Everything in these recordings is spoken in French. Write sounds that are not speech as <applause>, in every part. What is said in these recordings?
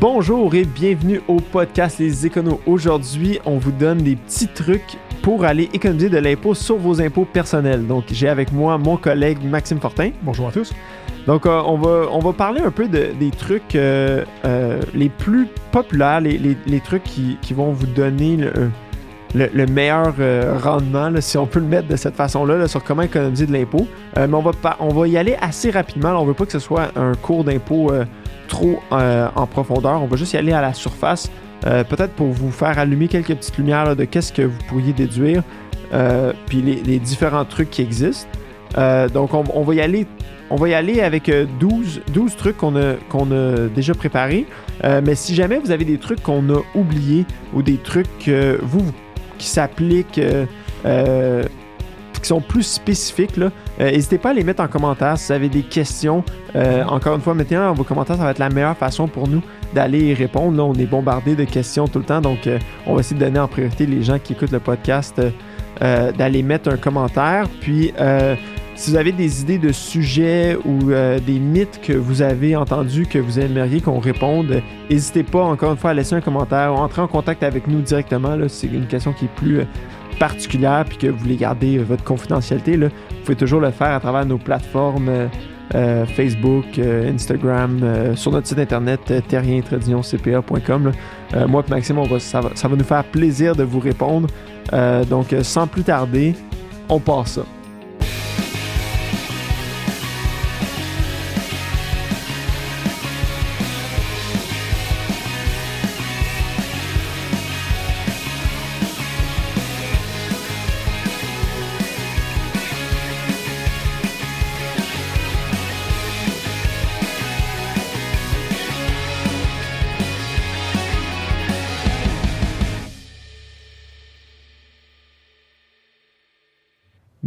Bonjour et bienvenue au podcast Les Éconos. Aujourd'hui, on vous donne des petits trucs pour aller économiser de l'impôt sur vos impôts personnels. Donc, j'ai avec moi mon collègue Maxime Fortin. Bonjour à tous. Donc, euh, on, va, on va parler un peu de- des trucs euh, euh, les plus populaires, les, les- les trucs qui, qui vont vous donner le, le- le meilleur rendement, là, si on peut le mettre de cette façon-là, là, sur comment économiser de l'impôt. Mais on va, pas- on va y aller assez rapidement. là. on veut pas que ce soit un cours d'impôt trop euh, en profondeur. On va juste y aller à la surface. euh, Peut-être pour vous faire allumer quelques petites lumières de qu'est-ce que vous pourriez déduire, euh, puis les, différents trucs qui existent. Donc, on, va y aller on va y aller avec euh, 12, 12 trucs qu'on a, a déjà préparés. Mais si jamais vous avez des trucs qu'on a oubliés ou des trucs vous, qui s'appliquent, sont plus spécifiques, euh, n'hésitez pas à les mettre en commentaire. Si vous avez des questions, euh, encore une fois, mettez-les dans vos commentaires. Ça va être la meilleure façon pour nous d'aller y répondre. Là, on est bombardé de questions tout le temps. Donc, euh, on va essayer de donner en priorité les gens qui écoutent le podcast d'aller mettre un commentaire. Puis, si vous avez des idées de sujets ou des mythes que vous avez entendus que vous aimeriez qu'on réponde, n'hésitez pas encore une fois à laisser un commentaire ou entrer en contact avec nous directement. C'est une question qui est plus particulière puis que vous voulez garder euh, votre confidentialité. Là. Vous pouvez toujours le faire à travers nos plateformes euh, euh, Facebook, Instagram, sur notre site internet. Euh, moi et Maxime, on va- ça, va, nous faire plaisir de vous répondre. Donc, sans plus tarder, on passe ça.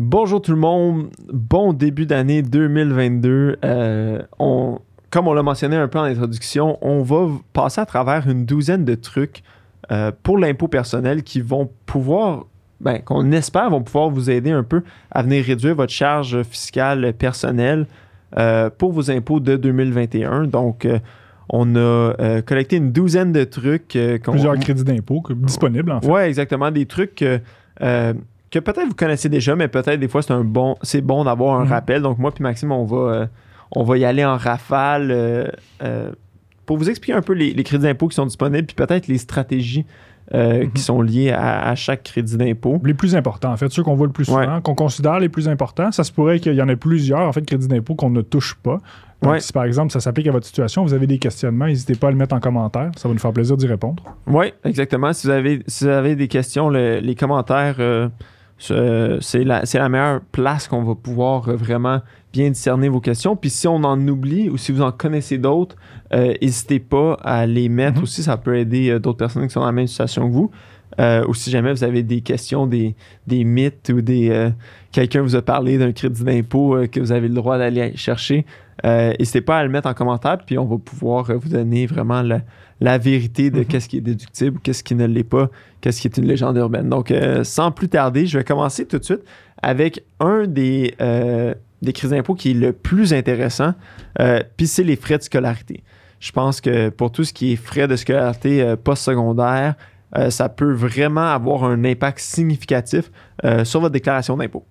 Bonjour tout le monde, bon début d'année 2022. Euh, on, comme on l'a mentionné un peu en introduction, on va passer à travers une douzaine de trucs euh, pour l'impôt personnel qui vont pouvoir, ben, qu'on espère vont pouvoir vous aider un peu à venir réduire votre charge fiscale personnelle euh, pour vos impôts de 2021. Donc, on a euh, collecté une douzaine de trucs. euh, Plusieurs crédits d'impôt disponibles, en fait. Ouais, exactement. Des trucs euh, que peut-être vous connaissez déjà, mais peut-être des fois c'est un bon, c'est bon d'avoir un Mhm. rappel. Donc moi puis Maxime, on va, euh, on va y aller en rafale euh, euh, pour vous expliquer un peu les, les crédits d'impôt qui sont disponibles, puis peut-être les stratégies euh, Mhm. qui sont liées à, à chaque crédit d'impôt. Les plus importants, en fait, ceux qu'on voit le plus souvent, qu'on considère les plus importants. Ça se pourrait qu'il y en ait plusieurs, en fait, crédits d'impôt qu'on ne touche pas. Donc, Ouais. si par exemple ça s'applique à votre situation, vous avez des questionnements, n'hésitez pas à le mettre en commentaire. Ça va nous faire plaisir d'y répondre. Oui, exactement. Si vous avez, si vous avez des questions, le- les commentaires, euh, c'est la, meilleure place qu'on va pouvoir euh, vraiment bien discerner vos questions. Puis si on en oublie ou si vous en connaissez d'autres, euh, n'hésitez pas à les mettre Mhm. aussi. Ça peut aider euh, d'autres personnes qui sont dans la même situation que vous. Euh, ou si jamais vous avez des questions, des, des mythes ou des euh, quelqu'un vous a parlé d'un crédit d'impôt euh, que vous avez le droit d'aller chercher, n'hésitez pas à le mettre en commentaire, puis on va pouvoir vous donner vraiment la, la vérité de Mhm. qu'est-ce qui est déductible, qu'est-ce qui ne l'est pas, qu'est-ce qui est une légende urbaine. Donc, sans plus tarder, je vais commencer tout de suite avec un des, des crédits d'impôt qui est le plus intéressant, puis c'est les frais de scolarité. Je pense que pour tout ce qui est frais de scolarité postsecondaire, euh, ça peut vraiment avoir un impact significatif euh, sur votre déclaration d'impôt.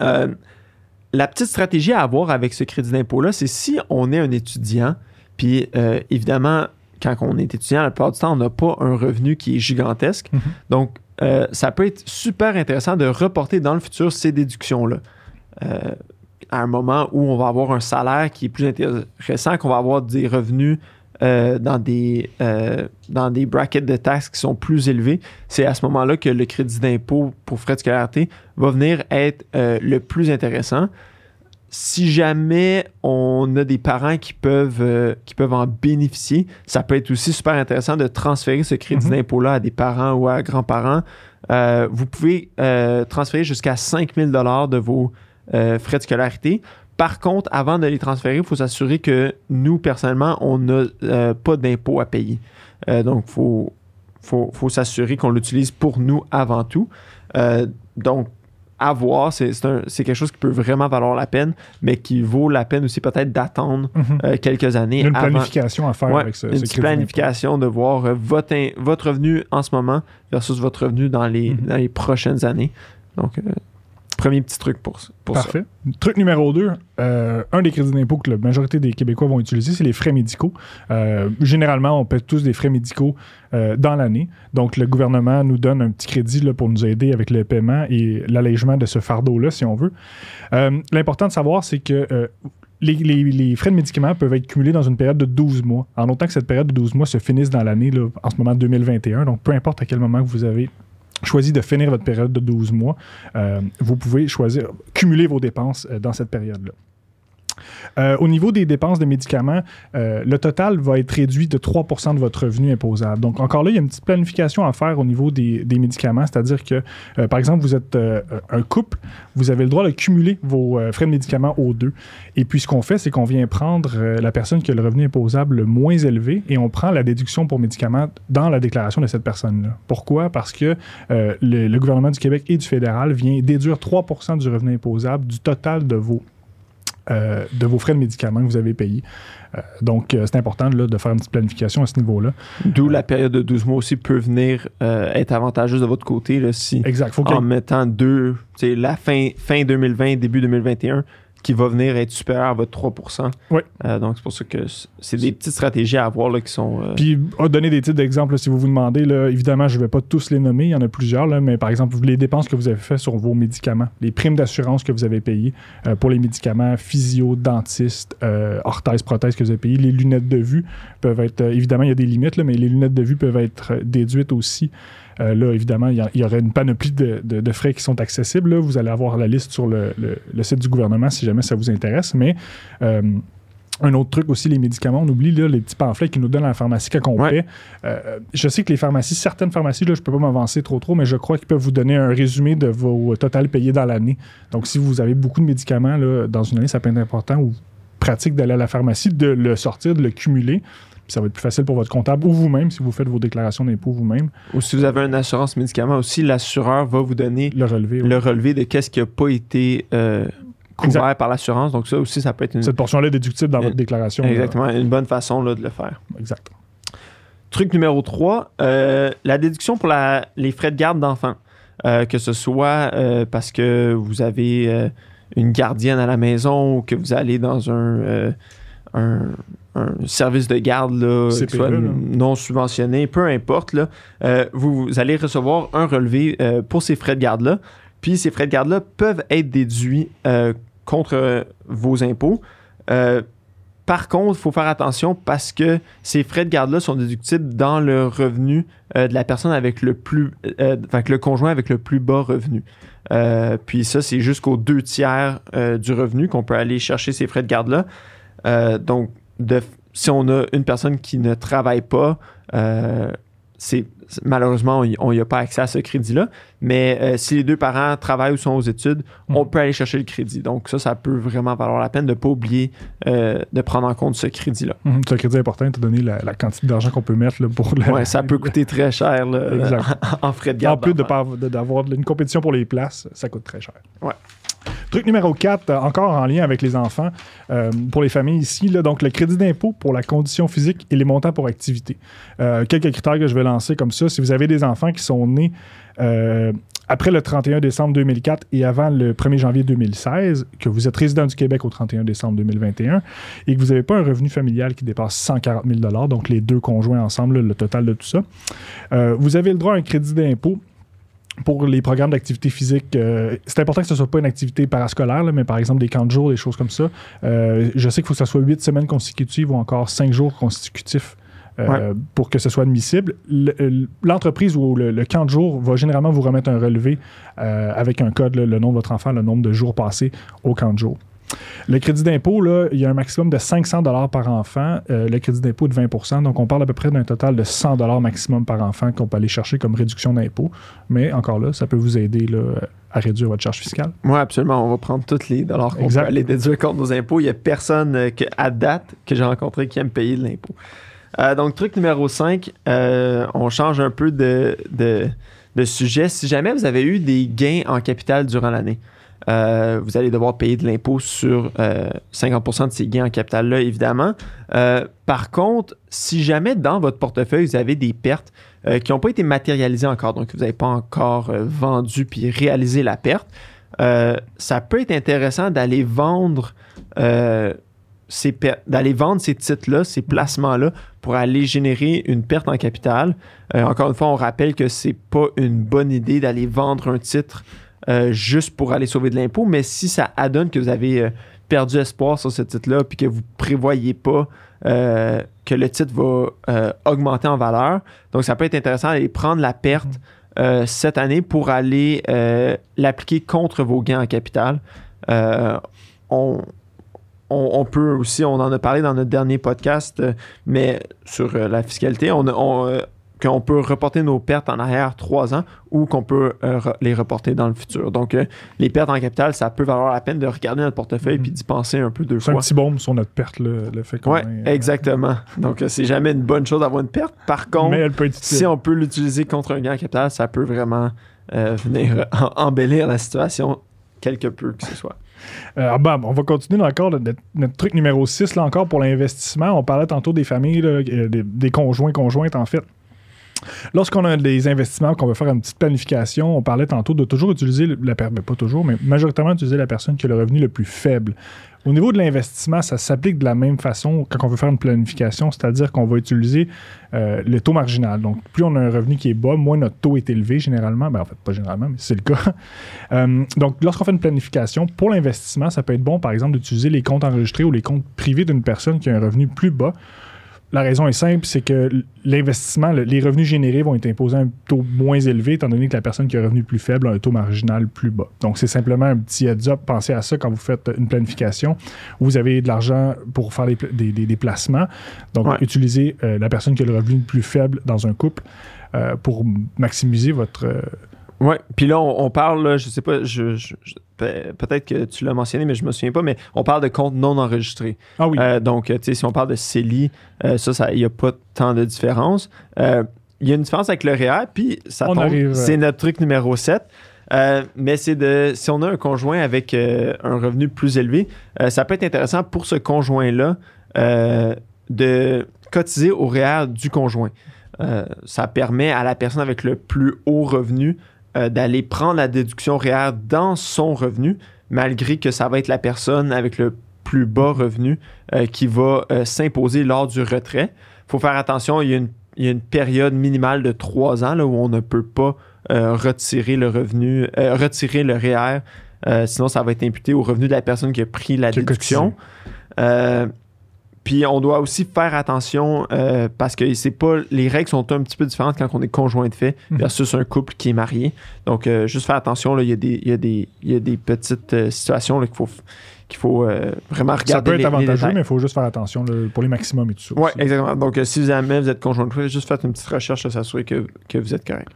Euh, la petite stratégie à avoir avec ce crédit d'impôt-là, c'est si on est un étudiant, puis évidemment, quand on est étudiant, la plupart du temps, on n'a pas un revenu qui est gigantesque. Mhm. Donc, ça peut être super intéressant de reporter dans le futur ces déductions-là. À un moment où on va avoir un salaire qui est plus intéressant, qu'on va avoir des revenus euh, dans, des, euh, dans des brackets de taxes qui sont plus élevés, c'est à ce moment-là que le crédit d'impôt pour frais de scolarité va venir être euh, le plus intéressant. Si jamais on a des parents qui peuvent, qui peuvent en bénéficier, ça peut être aussi super intéressant de transférer ce crédit Mhm. d'impôt-là à des parents ou à grands-parents. Vous pouvez transférer jusqu'à 5000 dollars de vos frais de scolarité. Par contre, avant de les transférer, il faut s'assurer que nous, personnellement, on n'a euh, pas d'impôt à payer. Euh, donc, il faut, faut, faut s'assurer qu'on l'utilise pour nous avant tout. Euh, donc, à voir. C'est quelque chose qui peut vraiment valoir la peine, mais qui vaut la peine aussi peut-être d'attendre Mhm. euh, quelques années. Il y a une avant- planification à faire Ouais, avec ce, une ce planification de voir euh, votre, votre revenu en ce moment versus votre revenu dans les, Mhm. dans les prochaines années. Donc, euh, premier petit truc pour, pour ça. Parfait. Truc numéro 2, un des crédits d'impôt que la majorité des Québécois vont utiliser, c'est les frais médicaux. Euh, généralement, on paie tous des frais médicaux euh, dans l'année. Donc, le gouvernement nous donne un petit crédit là, pour nous aider avec le paiement et l'allègement de ce fardeau-là, si on veut. Euh, L'important de savoir, c'est que euh, les, les- frais de médicaments peuvent être cumulés dans une période de 12 mois, en autant que cette période de 12 mois se finisse dans l'année, en ce moment 2021. Donc, peu importe à quel moment que vous avez choisi de finir votre période de 12 mois, euh, vous pouvez choisir, cumuler vos dépenses euh, dans cette période-là. Euh, au niveau des dépenses de médicaments, euh, le total va être réduit de 3% de votre revenu imposable. Donc, encore là, il y a une petite planification à faire au niveau des, médicaments, c'est-à-dire que, euh, par exemple, vous êtes un couple, vous avez le droit de cumuler vos frais de médicaments aux deux. Et puis, ce qu'on fait, c'est qu'on vient prendre la personne qui a le revenu imposable le moins élevé et on prend la déduction pour médicaments dans la déclaration de cette personne-là. Pourquoi? Parce que le, le gouvernement du Québec et du fédéral vient déduire 3% du revenu imposable du total de vos euh, de vos frais de médicaments que vous avez payés. Euh, donc, euh, c'est important là, de faire une petite planification à ce niveau-là. D'où la période de 12 mois aussi peut venir être avantageuse de votre côté là, si Exact. Faut en mettant deux, la fin, fin 2020, début 2021, qui va venir être supérieur à votre 3% Oui. Euh, donc, c'est pour ça que c'est des petites stratégies à avoir là, qui sont. euh, Puis, à donner des titres d'exemple, si vous vous demandez, là, évidemment, je ne vais pas tous les nommer, il y en a plusieurs, là, mais par exemple, les dépenses que vous avez faites sur vos médicaments, les primes d'assurance que vous avez payées euh, pour les médicaments physio, dentiste, orthèse, prothèse que vous avez payées, les lunettes de vue peuvent être, évidemment, il y a des limites, là, mais les lunettes de vue peuvent être déduites aussi. Euh, là, évidemment, il y, aurait une panoplie de, de- de frais qui sont accessibles. là. Vous allez avoir la liste sur le, le- le site du gouvernement si jamais ça vous intéresse, mais... euh, un autre truc aussi, les médicaments, on oublie là, les petits pamphlets qu'ils nous donnent à la pharmacie quand on Ouais. paie. Euh, je sais que les pharmacies, certaines pharmacies, là, je ne peux pas m'avancer trop trop, mais je crois qu'ils peuvent vous donner un résumé de vos totales payés dans l'année. Donc, si vous avez beaucoup de médicaments là, dans une année, ça peut être important ou pratique d'aller à la pharmacie, de le sortir, de le cumuler. Ça va être plus facile pour votre comptable ou vous-même, si vous faites vos déclarations d'impôts vous-même, Ou si vous avez une assurance médicaments aussi, l'assureur va vous donner le ouais. le relevé de qu'est-ce qui n'a pas été euh, couvert par l'assurance. Donc, ça aussi, ça peut être une, Cette portion-là est déductible dans Euh, votre déclaration. là. exactement une bonne façon là, de le faire. Exact. Truc numéro 3, la déduction pour la- les frais de garde d'enfants. Euh, que ce soit euh, parce que vous avez euh, une gardienne à la maison ou que vous allez dans un, euh, un, un service de garde là, CPE, soit là. non subventionné, peu importe, là, euh, vous, vous allez recevoir un relevé euh, pour ces frais de garde-là. Puis ces frais de garde-là peuvent être déduits euh, contre vos impôts. Par contre, il faut faire attention parce que ces frais de garde-là sont déductibles dans le revenu de la personne avec le plus, avec le conjoint avec le plus bas revenu. Puis ça, c'est jusqu'aux deux tiers du revenu qu'on peut aller chercher ces frais de garde-là. Euh, donc, de- si on a une personne qui ne travaille pas, euh, c'est malheureusement, on n'y a pas accès à ce crédit-là. Mais euh, si les deux parents travaillent ou sont aux études, on Mhm. peut aller chercher le crédit. Donc ça, ça peut vraiment valoir la peine de ne pas oublier euh, de prendre en compte ce crédit-là. Mhm. C'est un crédit important, te donner la, la quantité d'argent qu'on peut mettre là, pour le. Ouais, ça peut coûter très cher là, <laughs> <laughs> en frais de En garde. plus de d'enfants. pas- de- d'avoir une compétition pour les places, ça coûte très cher. Ouais. Truc numéro 4, encore en lien avec les enfants, euh, pour les familles ici, donc le crédit d'impôt pour la condition physique et les montants pour activité. Euh, quelques critères que je vais lancer comme ça. Si vous avez des enfants qui sont nés euh, après le 31 décembre 2004 et avant le 1er janvier 2016, que vous êtes résident du Québec au 31 décembre 2021 et que vous n'avez pas un revenu familial qui dépasse 140 000 donc les deux conjoints ensemble, le total de tout ça, euh, vous avez le droit à un crédit d'impôt pour les programmes d'activité physique, euh, c'est important que ce ne soit pas une activité parascolaire, là, mais par exemple des camps de jour, des choses comme ça. Euh, je sais qu'il faut que ce soit huit semaines consécutives ou encore cinq jours consécutifs euh, pour que ce soit admissible. Le- L'entreprise ou le, le camp de jour va généralement vous remettre un relevé avec un code, là, le nom de votre enfant, le nombre de jours passés au camp de jour. Le crédit d'impôt, là, il y a un maximum de 500 dollars par enfant. Euh, le crédit d'impôt de 20% Donc, on parle à peu près d'un total de 100 dollars maximum par enfant qu'on peut aller chercher comme réduction d'impôt. Mais encore là, ça peut vous aider là, à réduire votre charge fiscale. Oui, absolument. On va prendre tous les dollars qu'on peut aller déduire contre nos impôts. Il n'y a personne euh, que, à date que j'ai rencontré qui aime payer de l'impôt. Euh, donc, truc numéro 5, on change un peu de, de, sujet. Si jamais vous avez eu des gains en capital durant l'année, euh, vous allez devoir payer de l'impôt sur 50% de ces gains en capital-là, évidemment. par contre, si jamais dans votre portefeuille, vous avez des pertes qui n'ont pas été matérialisées encore, donc vous n'avez pas encore vendu puis réalisé la perte, ça peut être intéressant d'aller vendre d'aller vendre ces titres-là, ces placements-là, pour aller générer une perte en capital. Euh, encore une fois, on rappelle que c'est pas une bonne idée d'aller vendre un titre euh, juste pour aller sauver de l'impôt, mais si ça adonne que vous avez euh, perdu espoir sur ce titre-là, puis que vous prévoyez pas que le titre va augmenter en valeur, donc ça peut être intéressant d'aller prendre la perte cette année pour aller l'appliquer contre vos gains en capital. on, on, peut aussi, on en a parlé dans notre dernier podcast, euh, mais sur euh, la fiscalité, on, euh, qu'on peut reporter nos pertes en arrière trois ans ou qu'on peut les reporter dans le futur. Donc, les pertes en capital, ça peut valoir la peine de regarder notre portefeuille et mm-hmm. d'y penser un peu deux fois. C'est un petit bombe sur notre perte, le, fait qu'on Oui, exactement. Donc, c'est jamais une bonne chose d'avoir une perte. Par contre, si on peut l'utiliser contre un gain en capital, ça peut vraiment venir embellir la situation quelque peu que ce soit. <laughs> Euh, bah, on va continuer encore notre, truc numéro 6 là, encore pour l'investissement. On parlait tantôt des familles, euh, des, conjoints, conjointes en fait. Lorsqu'on a des investissements, qu'on veut faire une petite planification, on parlait tantôt de toujours utiliser la personne, ben, pas toujours, mais majoritairement utiliser la personne qui a le revenu le plus faible. Au niveau de l'investissement, ça s'applique de la même façon quand on veut faire une planification, c'est-à-dire qu'on va utiliser euh, le taux marginal. Donc, plus on a un revenu qui est bas, moins notre taux est élevé généralement. Ben, en fait, pas généralement, mais c'est le cas. <laughs> Euh, donc, lorsqu'on fait une planification, pour l'investissement, ça peut être bon, par exemple, d'utiliser les comptes enregistrés ou les comptes privés d'une personne qui a un revenu plus bas la raison est simple, c'est que l'investissement, les revenus générés vont être imposés à un taux moins élevé, étant donné que la personne qui a un revenu plus faible a un taux marginal plus bas. Donc, c'est simplement un petit heads-up. Pensez à ça quand vous faites une planification. Vous avez de l'argent pour faire des, des, placements. Donc, utilisez euh, la personne qui a le revenu le plus faible dans un couple euh, pour maximiser votre... Euh, oui, puis là, on, parle, je sais pas, je, peut-être que tu l'as mentionné, mais je me souviens pas, mais on parle de comptes non enregistrés. Ah oui. Euh, donc, tu sais, si on parle de CELI, euh, ça, il n'y a pas tant de différence. Euh, il y a une différence avec le REER, puis ça tombe, c'est notre truc numéro 7. mais c'est de si on a un conjoint avec un revenu plus élevé, ça peut être intéressant pour ce conjoint-là de cotiser au REER du conjoint. ça permet à la personne avec le plus haut revenu euh, d'aller prendre la déduction REER dans son revenu, malgré que ça va être la personne avec le plus bas revenu euh, qui va euh, s'imposer lors du retrait. Il faut faire attention, il y, a une, période minimale de trois ans là, où on ne peut pas retirer le revenu, retirer le REER, sinon ça va être imputé au revenu de la personne qui a pris la déduction. Puis on doit aussi faire attention euh, parce que c'est pas les règles sont un petit peu différentes quand on est conjoint de fait mhm. versus un couple qui est marié. Donc euh, juste faire attention, il y, a des, y, a des, y a des petites euh, situations qu'il faut qu'il faut vraiment regarder. Ça peut être avantageux, mais il faut juste faire attention pour les maximums et tout ça. Oui, exactement. Donc si jamais vous êtes conjoint de fait, juste faites une petite recherche, s'assurer que, que vous êtes correct.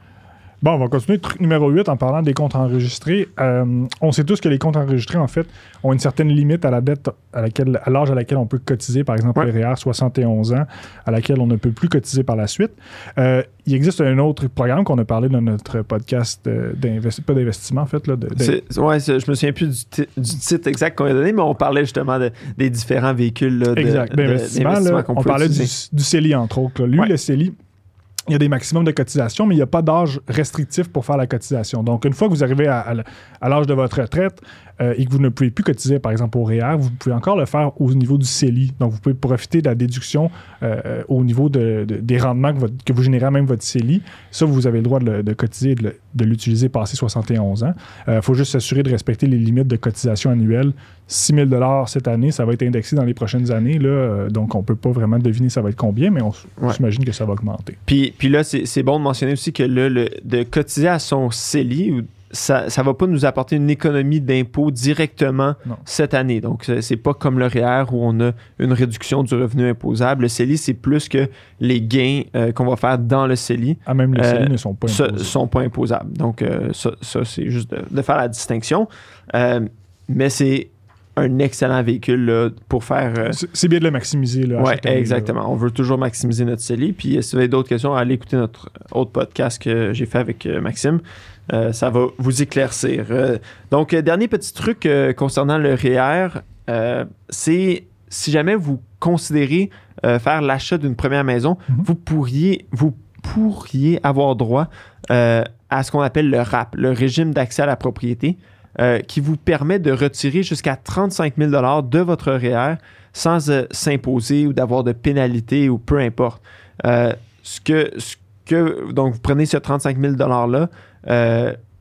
Bon, on va continuer. Truc numéro 8 en parlant des comptes enregistrés. Euh, on sait tous que les comptes enregistrés, en fait, ont une certaine limite à la dette à laquelle, à l'âge à laquelle on peut cotiser, par exemple, le REER 71 ans, à laquelle on ne peut plus cotiser par la suite. Euh, il existe un autre programme qu'on a parlé dans notre podcast d'investissement, pas d'investissement, en fait. Là, ouais, je me souviens plus du, titre exact qu'on a donné, mais on parlait justement des différents véhicules là, exact. d'investissement. on parlait du, du, CELI, entre autres. Lui, le CELI, il y a des maximums de cotisation, mais il n'y a pas d'âge restrictif pour faire la cotisation. Donc, une fois que vous arrivez à, l'âge de votre retraite euh, et que vous ne pouvez plus cotiser, par exemple, au REER, vous pouvez encore le faire au niveau du CELI. Donc, vous pouvez profiter de la déduction euh, au niveau des rendements que, vous générez à même votre CELI. Ça, vous avez le droit de, cotiser et de, l'utiliser passé 71 ans. Il euh, faut juste s'assurer de respecter les limites de cotisation annuelle 6 000 cette année, ça va être indexé dans les prochaines années. Là, euh, donc, on ne peut pas vraiment deviner ça va être combien, mais on, s'imagine que ça va augmenter. Puis, puis là, c'est bon de mentionner aussi que le, de cotiser à son CELI, ça ne va pas nous apporter une économie d'impôt directement cette année. Donc, c'est pas comme le REER où on a une réduction du revenu imposable. Le CELI, c'est plus que les gains euh, qu'on va faire dans le CELI. Ah, même les CELI euh, ne sont pas imposables. sont pas imposables. Donc, ça, ça c'est juste de, faire la distinction. mais c'est un excellent véhicule là, pour faire. euh, C'est bien de le maximiser. Là, Ouais, chaque année, là. exactement. On veut toujours maximiser notre CELI. Puis euh, si vous avez d'autres questions, allez écouter notre autre podcast que j'ai fait avec euh, Maxime. Euh, ça va vous éclaircir. Euh, donc, dernier petit truc concernant le REER, euh, c'est si jamais vous considérez faire l'achat d'une première maison, Mhm. vous pourriez vous pourriez avoir droit à ce qu'on appelle le RAP, le régime d'accès à la propriété, euh, qui vous permet de retirer jusqu'à 35 000 de votre REER sans euh, s'imposer ou d'avoir de pénalité ou peu importe. Euh, ce que, ce que, donc, vous prenez ce 35 000 $-là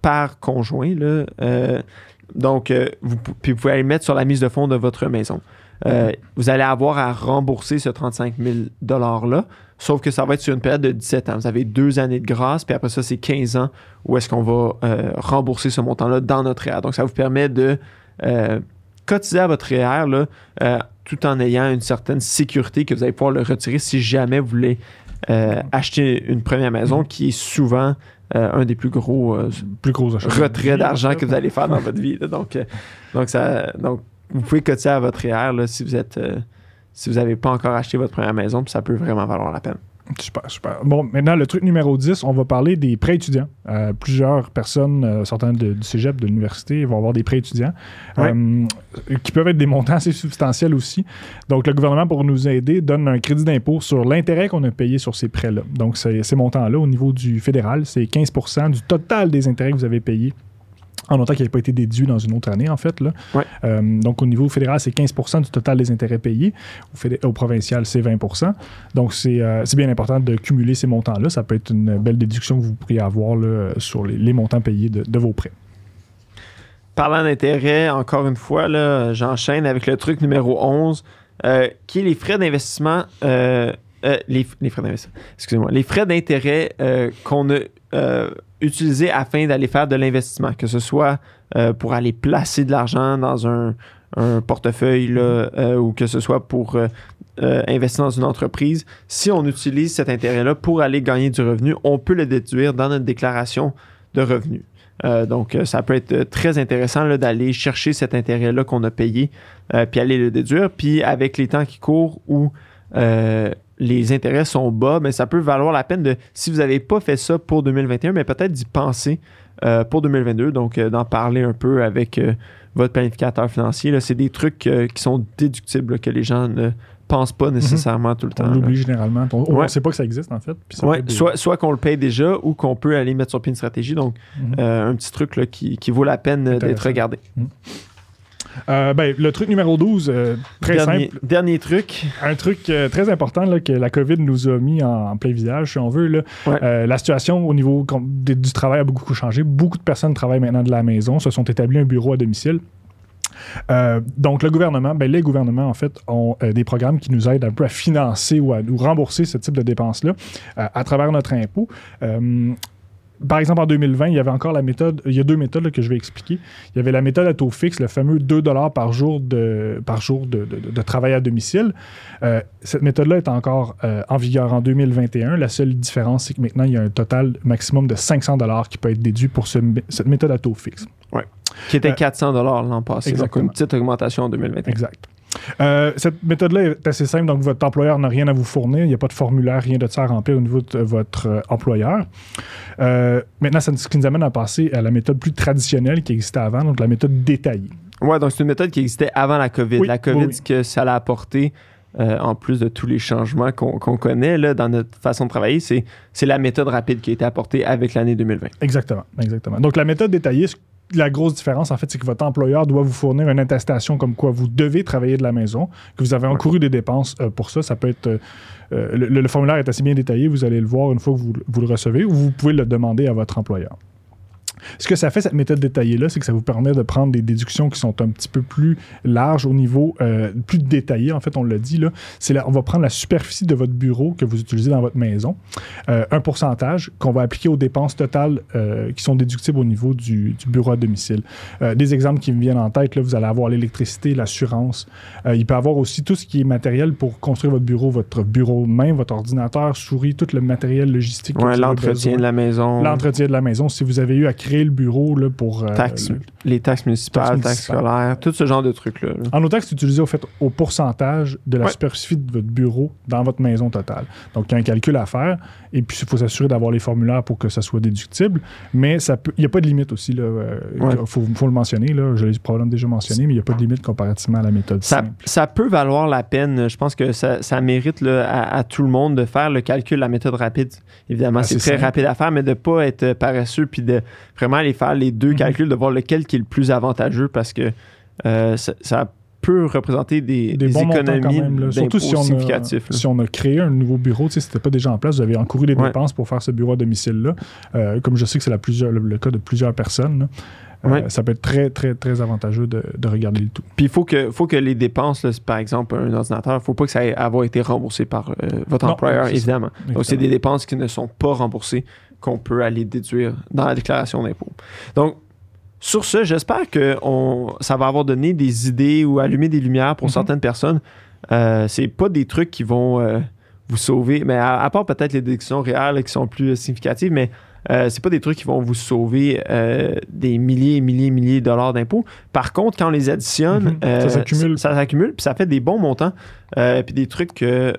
par conjoint. Là, donc, vous, puis vous pouvez aller le mettre sur la mise de fonds de votre maison. Vous allez avoir à rembourser ce 35 000 $-là, sauf que ça va être sur une période de 17 ans. Vous avez deux années de grâce, puis après ça, c'est 15 ans où est-ce qu'on va euh, rembourser ce montant-là dans notre REER. Donc, ça vous permet de euh, cotiser à votre REER là, euh, tout en ayant une certaine sécurité que vous allez pouvoir le retirer si jamais vous voulez acheter une première maison, qui est souvent un des plus gros Plus gros retraits d'argent que vous allez faire dans votre vie. là. Donc, donc, ça, donc, vous pouvez cotiser à votre REER là, si vous êtes... si vous n'avez pas encore acheté votre première maison, puis ça peut vraiment valoir la peine. Super, super. Bon, maintenant, le truc numéro 10, on va parler des prêts étudiants. Euh, plusieurs personnes euh, sortant de- du cégep, de l'université, vont avoir des prêts étudiants Ouais. euh, qui peuvent être des montants assez substantiels aussi. Donc, le gouvernement, pour nous aider, donne un crédit d'impôt sur l'intérêt qu'on a payé sur ces prêts-là. Donc, ces montants-là, au niveau du fédéral, c'est 15% du total des intérêts que vous avez payés en autant qu'il n'ait pas été déduit dans une autre année, en fait. Là. Ouais. Euh, donc, au niveau fédéral, c'est 15% du total des intérêts payés. Au, fédé- au provincial, c'est 20% Donc, c'est euh, c'est bien important de cumuler ces montants-là. Ça peut être une belle déduction que vous pourriez avoir là, sur les, les montants payés de, de vos prêts. Parlant d'intérêt, encore une fois, là, j'enchaîne avec le truc numéro 11, euh, qui est les frais d'investissement. les, les frais d'investissement. Excusez-moi. Les frais d'intérêt qu'on a utilisés afin d'aller faire de l'investissement, que ce soit euh, pour aller placer de l'argent dans un, un portefeuille là, euh, ou que ce soit pour euh, investir dans une entreprise. Si on utilise cet intérêt-là pour aller gagner du revenu, on peut le déduire dans notre déclaration de revenus. Donc, ça peut être très intéressant là, d'aller chercher cet intérêt-là qu'on a payé, puis aller le déduire. Puis, avec les temps qui courent où les intérêts sont bas, mais ça peut valoir la peine de, si vous n'avez pas fait ça pour 2021, mais peut-être d'y penser euh, pour 2022. Donc, euh, d'en parler un peu avec euh, votre planificateur financier. C'est des trucs qui sont déductibles, là, que les gens ne pensent pas nécessairement tout le temps. On l'oublie généralement. On ne sait pas que ça existe, en fait. Puis ça Ouais, peut être des- soit, soit qu'on le paye déjà ou qu'on peut aller mettre sur pied une stratégie. Donc, Mhm. un petit truc là, qui, qui vaut la peine d'être regardé. Euh, ben, le truc numéro 12, euh, très dernier, simple. dernier truc. Un truc euh, très important là, que la COVID nous a mis en, en plein visage, si on veut. Là. Ouais. La situation au niveau du travail a beaucoup changé. Beaucoup de personnes travaillent maintenant de la maison, se sont établis un bureau à domicile. Euh, donc, le gouvernement, ben, les gouvernements, en fait, ont euh, des programmes qui nous aident un peu à financer ou à nous rembourser ce type de dépenses-là euh, à travers notre impôt. Par exemple, en 2020, il y avait encore la méthode, il y a deux méthodes là, que je vais expliquer. Il y avait la méthode à taux fixe, le fameux 2 par jour de, par jour de, de- de travail à domicile. Euh, cette méthode-là est encore euh, en vigueur en 2021. La seule différence, c'est que maintenant, il y a un total maximum de 500 qui peut être déduit pour ce- cette méthode à taux fixe. Qui était Euh, 400 l'an passé. Donc, exactement. une petite augmentation en 2021. Exact. Euh, cette méthode-là est assez simple, donc votre employeur n'a rien à vous fournir, il n'y a pas de formulaire, rien de ça à remplir au niveau de votre euh, employeur. Euh, maintenant, ça, ce qui nous amène à passer à la méthode plus traditionnelle qui existait avant, donc la méthode détaillée. Ouais, donc c'est une méthode qui existait avant la COVID. Oui, la COVID, oui, oui. ce que ça l'a apporté, en plus de tous les changements qu'on connaît là, dans notre façon de travailler, c'est la méthode rapide qui a été apportée avec l'année 2020. Exactement, exactement. Donc la méthode détaillée, ce- la grosse différence, en fait, c'est que votre employeur doit vous fournir une attestation comme quoi vous devez travailler de la maison, que vous avez encouru des dépenses euh, pour ça. Ça peut être... euh, euh, le, le formulaire est assez bien détaillé, vous allez le voir une fois que vous, vous le recevez, ou vous pouvez le demander à votre employeur. Ce que ça fait, cette méthode détaillée-là, c'est que ça vous permet de prendre des déductions qui sont un petit peu plus larges au niveau euh, plus détaillé. En fait, on l'a dit, là. C'est on va prendre la superficie de votre bureau que vous utilisez dans votre maison, euh, un pourcentage qu'on va appliquer aux dépenses totales euh, qui sont déductibles au niveau du, du bureau à domicile. Des exemples qui me viennent en tête, là, vous allez avoir l'électricité, l'assurance. Il peut y avoir aussi tout ce qui est matériel pour construire votre bureau, votre bureau main, votre ordinateur, souris, tout le matériel logistique. Ouais, L'entretien de la maison. l'entretien de la maison. Si vous avez eu à créer créer le bureau là, pour. euh, Taxes, le- les taxes municipales, Taxes taxes, scolaires, tout ce genre de trucs-là. là. En nos taxes, c'est utilisé au fait au pourcentage de la Ouais. superficie de votre bureau dans votre maison totale. Donc, il y a un calcul à faire et puis il faut s'assurer d'avoir les formulaires pour que ça soit déductible. Mais ça peut- il n'y a pas de limite aussi. Il Ouais. faut, faut le mentionner. Là, je l'ai probablement déjà mentionné, mais il n'y a pas de limite comparativement à la méthode Ça, simple. ça peut valoir la peine. Je pense que ça, ça mérite là, à, à tout le monde de faire le calcul, la méthode rapide. Évidemment, Assez c'est très simple. rapide à faire, mais de ne pas être paresseux puis de vraiment aller faire les deux Mhm. calculs, de voir lequel qui est le plus avantageux parce que euh, ça, ça peut représenter des, Des des économies même. là. Surtout si on, a, si on créé un nouveau bureau, tu sais, c'était pas déjà en place, vous avez encouru les Ouais. dépenses pour faire ce bureau à domicile-là. Euh, comme je sais que c'est la plusieurs- le, le cas de plusieurs personnes, là, euh, Ouais. ça peut être très, très, très avantageux de, de regarder le tout. Puis il faut que, faut que les dépenses, là, par exemple, un ordinateur, il ne faut pas que ça ait avoir été remboursé par euh, votre Non, employeur, évidemment. Donc, c'est des dépenses qui ne sont pas remboursées qu'on peut aller déduire dans la déclaration d'impôt. Donc, sur ce, j'espère que on, ça va avoir donné des idées ou allumé des lumières pour Mhm. certaines personnes. Euh, c'est pas des trucs qui vont euh, vous sauver, mais à, à part peut-être les déductions réelles qui sont plus significatives, mais euh, c'est pas des trucs qui vont vous sauver euh, des milliers et milliers et milliers de dollars d'impôts. Par contre, quand on les additionne, Mhm. Ça euh, s'accumule. Ça, s'accumule, puis ça fait des bons montants, puis des trucs que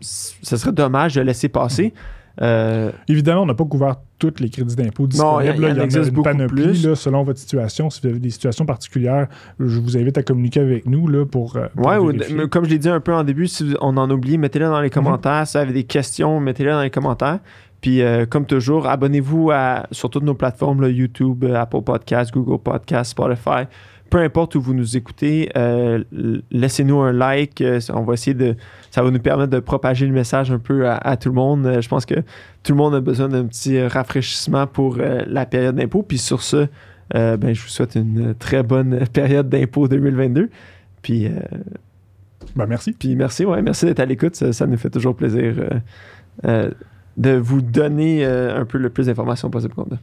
ce serait dommage de laisser passer. Euh, Évidemment, on n'a pas couvert tous les crédits d'impôt Non, disponibles. a- il y en en existe une beaucoup panoplie plus. là, selon votre situation. Si vous avez des situations particulières, je vous invite à communiquer avec nous là, pour, euh, pour Ouais, ou mais comme je l'ai dit un peu en début, si on en oublie, mettez-le dans les Mhm. commentaires. Si vous avez des questions, mettez-le dans les commentaires. Puis, euh, comme toujours, abonnez-vous à, sur toutes nos plateformes, là, YouTube, Apple Podcasts, Google Podcasts, Spotify. Peu importe où vous nous écoutez, euh, laissez-nous un like. euh, on va essayer de. Ça va nous permettre de propager le message un peu à, à tout le monde. Euh, je pense que tout le monde a besoin d'un petit rafraîchissement pour euh, la période d'impôt. Puis sur ce, euh, ben, je vous souhaite une très bonne période d'impôt 2022. Puis. Ben, merci. puis merci, ouais, merci d'être à l'écoute. Ça, ça nous fait toujours plaisir de vous donner un peu le plus d'informations possible qu'on a.